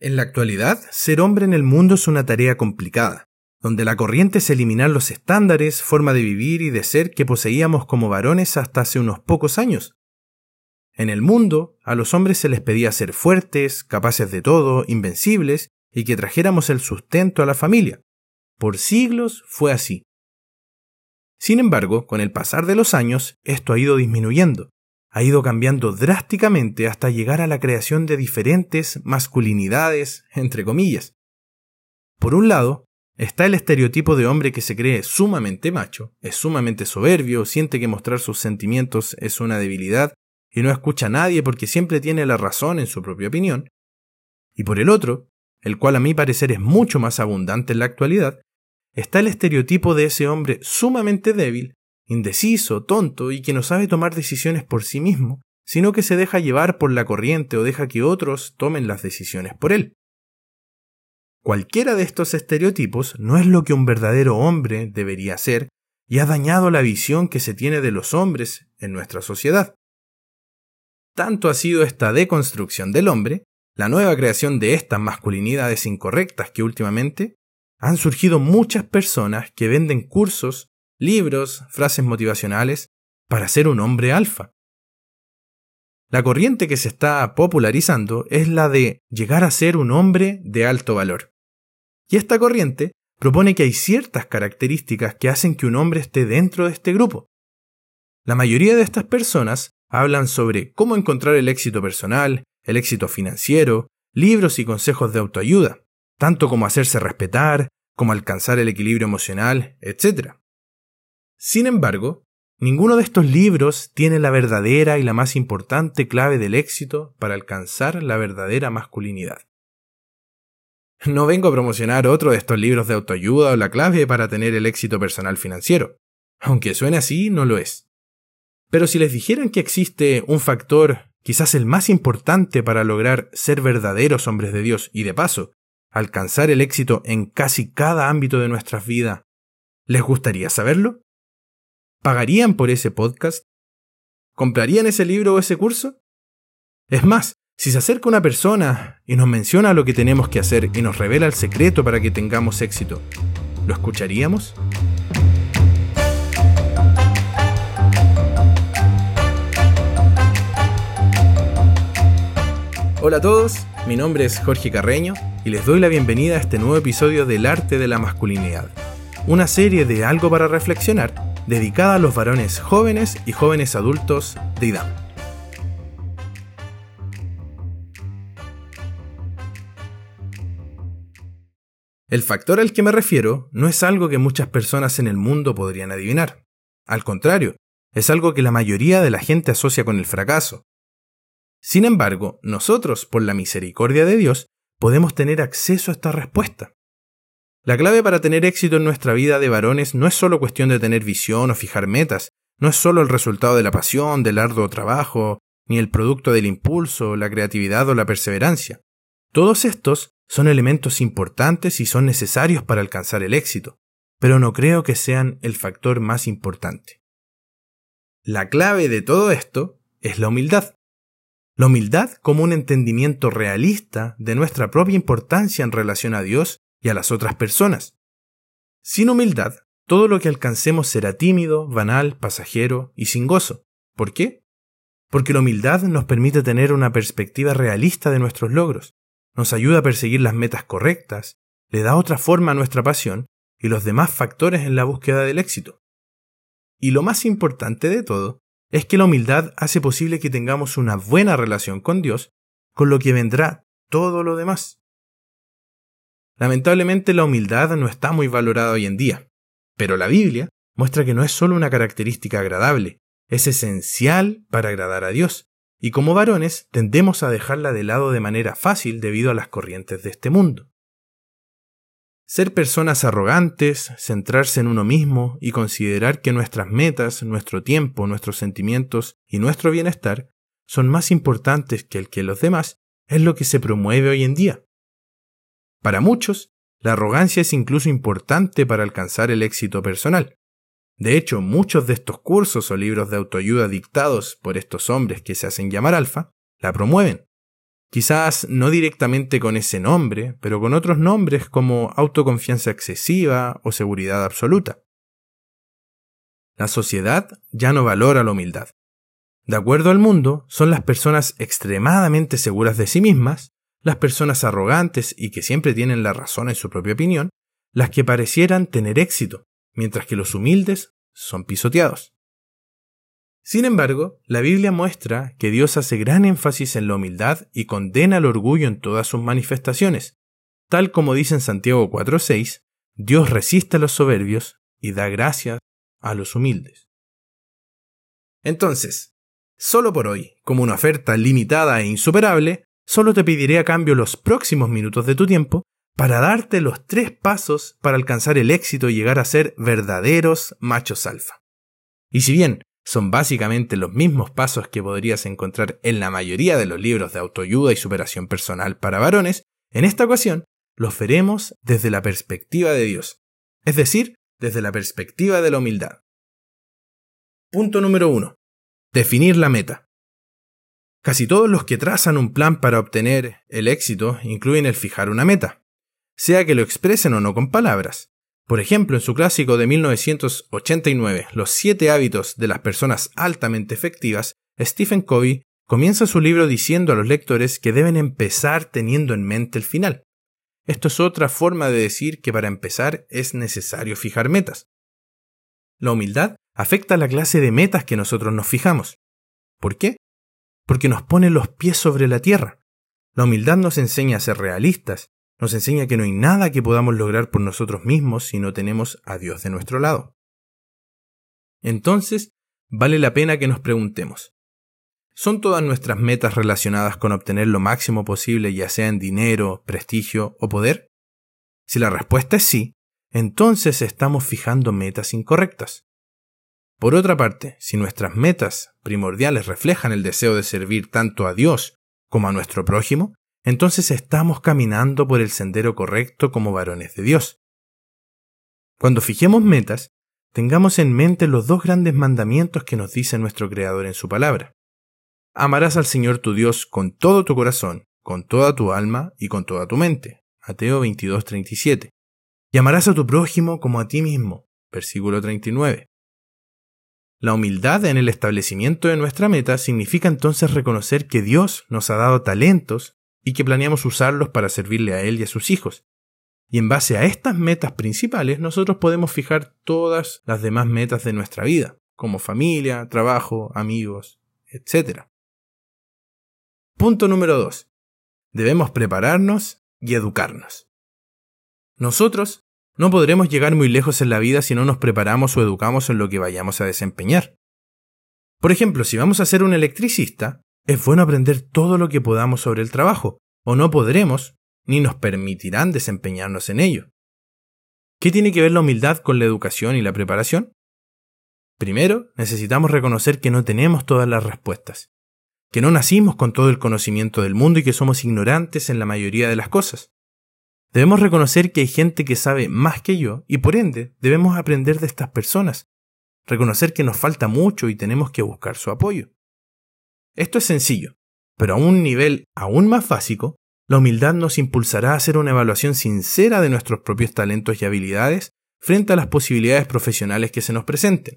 En la actualidad, ser hombre en el mundo es una tarea complicada, donde la corriente es eliminar los estándares, forma de vivir y de ser que poseíamos como varones hasta hace unos pocos años. En el mundo, a los hombres se les pedía ser fuertes, capaces de todo, invencibles, y que trajéramos el sustento a la familia. Por siglos fue así. Sin embargo, con el pasar de los años, esto ha ido disminuyendo, ha ido cambiando drásticamente hasta llegar a la creación de diferentes masculinidades, entre comillas. Por un lado, está el estereotipo de hombre que se cree sumamente macho, es sumamente soberbio, siente que mostrar sus sentimientos es una debilidad y no escucha a nadie porque siempre tiene la razón en su propia opinión. Y por el otro, el cual a mi parecer es mucho más abundante en la actualidad, está el estereotipo de ese hombre sumamente débil indeciso, tonto y que no sabe tomar decisiones por sí mismo, sino que se deja llevar por la corriente o deja que otros tomen las decisiones por él. Cualquiera de estos estereotipos no es lo que un verdadero hombre debería ser y ha dañado la visión que se tiene de los hombres en nuestra sociedad. Tanto ha sido esta deconstrucción del hombre, la nueva creación de estas masculinidades incorrectas que últimamente han surgido muchas personas que venden cursos libros, frases motivacionales para ser un hombre alfa. La corriente que se está popularizando es la de llegar a ser un hombre de alto valor. Y esta corriente propone que hay ciertas características que hacen que un hombre esté dentro de este grupo. La mayoría de estas personas hablan sobre cómo encontrar el éxito personal, el éxito financiero, libros y consejos de autoayuda, tanto como hacerse respetar, como alcanzar el equilibrio emocional, etc. Sin embargo, ninguno de estos libros tiene la verdadera y la más importante clave del éxito para alcanzar la verdadera masculinidad. No vengo a promocionar otro de estos libros de autoayuda o la clave para tener el éxito personal financiero. Aunque suene así, no lo es. Pero si les dijeran que existe un factor, quizás el más importante para lograr ser verdaderos hombres de Dios y de paso, alcanzar el éxito en casi cada ámbito de nuestras vidas, ¿les gustaría saberlo? ¿Pagarían por ese podcast? ¿Comprarían ese libro o ese curso? Es más, si se acerca una persona y nos menciona lo que tenemos que hacer y nos revela el secreto para que tengamos éxito, ¿lo escucharíamos? Hola a todos, mi nombre es Jorge Carreño y les doy la bienvenida a este nuevo episodio del Arte de la Masculinidad, una serie de algo para reflexionar dedicada a los varones jóvenes y jóvenes adultos de IDAM. El factor al que me refiero no es algo que muchas personas en el mundo podrían adivinar. Al contrario, es algo que la mayoría de la gente asocia con el fracaso. Sin embargo, nosotros, por la misericordia de Dios, podemos tener acceso a esta respuesta. La clave para tener éxito en nuestra vida de varones no es solo cuestión de tener visión o fijar metas, no es solo el resultado de la pasión, del arduo trabajo, ni el producto del impulso, la creatividad o la perseverancia. Todos estos son elementos importantes y son necesarios para alcanzar el éxito, pero no creo que sean el factor más importante. La clave de todo esto es la humildad. La humildad como un entendimiento realista de nuestra propia importancia en relación a Dios y a las otras personas. Sin humildad, todo lo que alcancemos será tímido, banal, pasajero y sin gozo. ¿Por qué? Porque la humildad nos permite tener una perspectiva realista de nuestros logros, nos ayuda a perseguir las metas correctas, le da otra forma a nuestra pasión y los demás factores en la búsqueda del éxito. Y lo más importante de todo es que la humildad hace posible que tengamos una buena relación con Dios, con lo que vendrá todo lo demás. Lamentablemente la humildad no está muy valorada hoy en día, pero la Biblia muestra que no es solo una característica agradable, es esencial para agradar a Dios, y como varones tendemos a dejarla de lado de manera fácil debido a las corrientes de este mundo. Ser personas arrogantes, centrarse en uno mismo y considerar que nuestras metas, nuestro tiempo, nuestros sentimientos y nuestro bienestar son más importantes que el que los demás es lo que se promueve hoy en día. Para muchos, la arrogancia es incluso importante para alcanzar el éxito personal. De hecho, muchos de estos cursos o libros de autoayuda dictados por estos hombres que se hacen llamar alfa, la promueven. Quizás no directamente con ese nombre, pero con otros nombres como autoconfianza excesiva o seguridad absoluta. La sociedad ya no valora la humildad. De acuerdo al mundo, son las personas extremadamente seguras de sí mismas, las personas arrogantes y que siempre tienen la razón en su propia opinión, las que parecieran tener éxito, mientras que los humildes son pisoteados. Sin embargo, la Biblia muestra que Dios hace gran énfasis en la humildad y condena el orgullo en todas sus manifestaciones. Tal como dice en Santiago 4:6, Dios resiste a los soberbios y da gracias a los humildes. Entonces, solo por hoy, como una oferta limitada e insuperable, solo te pediré a cambio los próximos minutos de tu tiempo para darte los tres pasos para alcanzar el éxito y llegar a ser verdaderos machos alfa. Y si bien son básicamente los mismos pasos que podrías encontrar en la mayoría de los libros de autoayuda y superación personal para varones, en esta ocasión los veremos desde la perspectiva de Dios, es decir, desde la perspectiva de la humildad. Punto número 1. Definir la meta. Casi todos los que trazan un plan para obtener el éxito incluyen el fijar una meta, sea que lo expresen o no con palabras. Por ejemplo, en su clásico de 1989, Los siete hábitos de las personas altamente efectivas, Stephen Covey comienza su libro diciendo a los lectores que deben empezar teniendo en mente el final. Esto es otra forma de decir que para empezar es necesario fijar metas. La humildad afecta a la clase de metas que nosotros nos fijamos. ¿Por qué? Porque nos pone los pies sobre la tierra. La humildad nos enseña a ser realistas, nos enseña que no hay nada que podamos lograr por nosotros mismos si no tenemos a Dios de nuestro lado. Entonces, vale la pena que nos preguntemos, ¿son todas nuestras metas relacionadas con obtener lo máximo posible ya sea en dinero, prestigio o poder? Si la respuesta es sí, entonces estamos fijando metas incorrectas. Por otra parte, si nuestras metas primordiales reflejan el deseo de servir tanto a Dios como a nuestro prójimo, entonces estamos caminando por el sendero correcto como varones de Dios. Cuando fijemos metas, tengamos en mente los dos grandes mandamientos que nos dice nuestro Creador en su palabra. Amarás al Señor tu Dios con todo tu corazón, con toda tu alma y con toda tu mente. Mateo 22:37. Y amarás a tu prójimo como a ti mismo. Versículo 39. La humildad en el establecimiento de nuestra meta significa entonces reconocer que Dios nos ha dado talentos y que planeamos usarlos para servirle a Él y a sus hijos. Y en base a estas metas principales nosotros podemos fijar todas las demás metas de nuestra vida, como familia, trabajo, amigos, etc. Punto número 2. Debemos prepararnos y educarnos. Nosotros no podremos llegar muy lejos en la vida si no nos preparamos o educamos en lo que vayamos a desempeñar. Por ejemplo, si vamos a ser un electricista, es bueno aprender todo lo que podamos sobre el trabajo, o no podremos ni nos permitirán desempeñarnos en ello. ¿Qué tiene que ver la humildad con la educación y la preparación? Primero, necesitamos reconocer que no tenemos todas las respuestas, que no nacimos con todo el conocimiento del mundo y que somos ignorantes en la mayoría de las cosas. Debemos reconocer que hay gente que sabe más que yo y por ende debemos aprender de estas personas, reconocer que nos falta mucho y tenemos que buscar su apoyo. Esto es sencillo, pero a un nivel aún más básico, la humildad nos impulsará a hacer una evaluación sincera de nuestros propios talentos y habilidades frente a las posibilidades profesionales que se nos presenten.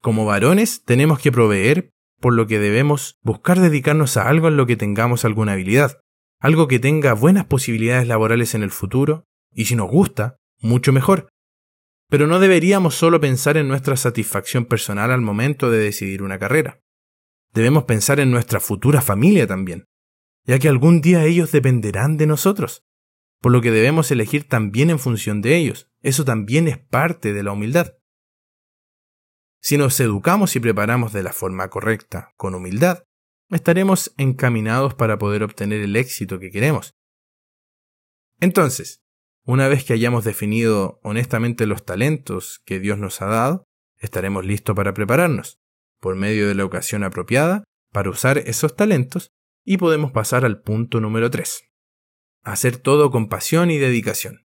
Como varones tenemos que proveer, por lo que debemos buscar dedicarnos a algo en lo que tengamos alguna habilidad, algo que tenga buenas posibilidades laborales en el futuro, y si nos gusta, mucho mejor. Pero no deberíamos solo pensar en nuestra satisfacción personal al momento de decidir una carrera. Debemos pensar en nuestra futura familia también, ya que algún día ellos dependerán de nosotros, por lo que debemos elegir también en función de ellos. Eso también es parte de la humildad. Si nos educamos y preparamos de la forma correcta, con humildad, estaremos encaminados para poder obtener el éxito que queremos. Entonces, una vez que hayamos definido honestamente los talentos que Dios nos ha dado, estaremos listos para prepararnos por medio de la ocasión apropiada para usar esos talentos y podemos pasar al punto número 3. Hacer todo con pasión y dedicación.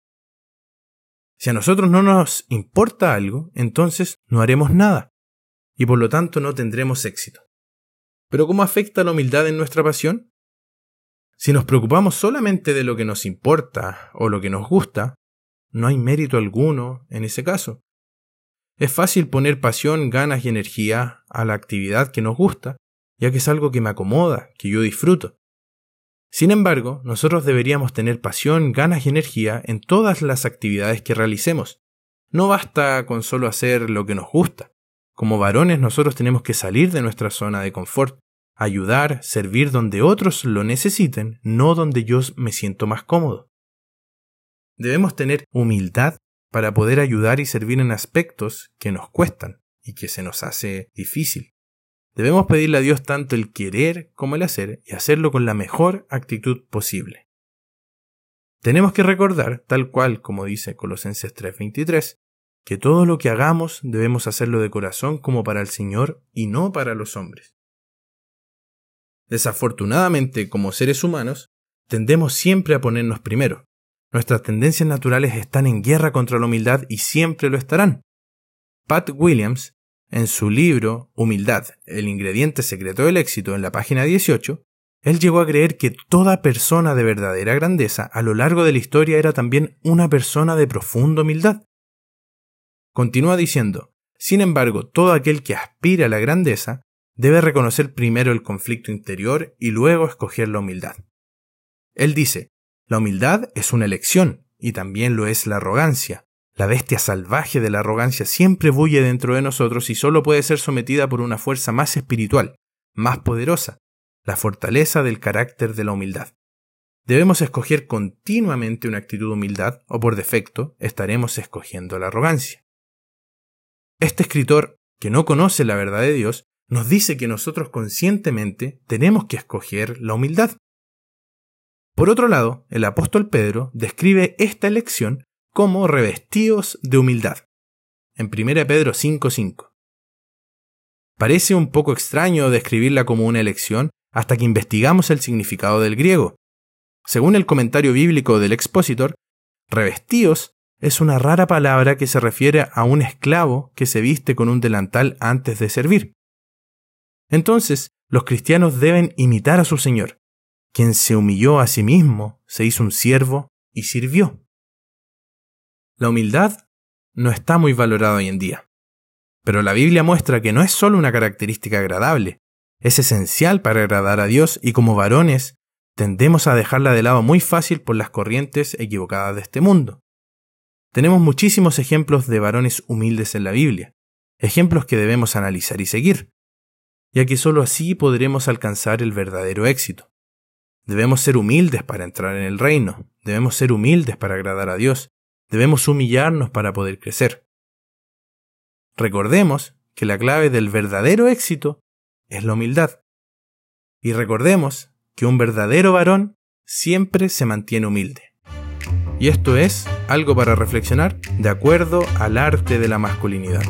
Si a nosotros no nos importa algo, entonces no haremos nada y por lo tanto no tendremos éxito. Pero ¿cómo afecta la humildad en nuestra pasión? Si nos preocupamos solamente de lo que nos importa o lo que nos gusta, no hay mérito alguno en ese caso. Es fácil poner pasión, ganas y energía a la actividad que nos gusta, ya que es algo que me acomoda, que yo disfruto. Sin embargo, nosotros deberíamos tener pasión, ganas y energía en todas las actividades que realicemos. No basta con solo hacer lo que nos gusta. Como varones nosotros tenemos que salir de nuestra zona de confort, ayudar, servir donde otros lo necesiten, no donde yo me siento más cómodo. Debemos tener humildad para poder ayudar y servir en aspectos que nos cuestan y que se nos hace difícil. Debemos pedirle a Dios tanto el querer como el hacer y hacerlo con la mejor actitud posible. Tenemos que recordar, tal cual como dice Colosenses 3:23, que todo lo que hagamos debemos hacerlo de corazón como para el Señor y no para los hombres. Desafortunadamente, como seres humanos, tendemos siempre a ponernos primero. Nuestras tendencias naturales están en guerra contra la humildad y siempre lo estarán. Pat Williams en su libro Humildad, el ingrediente secreto del éxito, en la página 18, él llegó a creer que toda persona de verdadera grandeza a lo largo de la historia era también una persona de profunda humildad. Continúa diciendo, sin embargo, todo aquel que aspire a la grandeza debe reconocer primero el conflicto interior y luego escoger la humildad. Él dice, la humildad es una elección y también lo es la arrogancia, la bestia salvaje de la arrogancia siempre bulle dentro de nosotros y solo puede ser sometida por una fuerza más espiritual, más poderosa, la fortaleza del carácter de la humildad. Debemos escoger continuamente una actitud de humildad o por defecto estaremos escogiendo la arrogancia. Este escritor, que no conoce la verdad de Dios, nos dice que nosotros conscientemente tenemos que escoger la humildad. Por otro lado, el apóstol Pedro describe esta elección como revestidos de humildad. En 1 Pedro 5:5. Parece un poco extraño describirla como una elección hasta que investigamos el significado del griego. Según el comentario bíblico del expositor, revestidos es una rara palabra que se refiere a un esclavo que se viste con un delantal antes de servir. Entonces, los cristianos deben imitar a su Señor, quien se humilló a sí mismo, se hizo un siervo y sirvió. La humildad no está muy valorada hoy en día. Pero la Biblia muestra que no es solo una característica agradable, es esencial para agradar a Dios y como varones tendemos a dejarla de lado muy fácil por las corrientes equivocadas de este mundo. Tenemos muchísimos ejemplos de varones humildes en la Biblia, ejemplos que debemos analizar y seguir, ya que sólo así podremos alcanzar el verdadero éxito. Debemos ser humildes para entrar en el reino, debemos ser humildes para agradar a Dios, Debemos humillarnos para poder crecer. Recordemos que la clave del verdadero éxito es la humildad. Y recordemos que un verdadero varón siempre se mantiene humilde. Y esto es algo para reflexionar de acuerdo al arte de la masculinidad.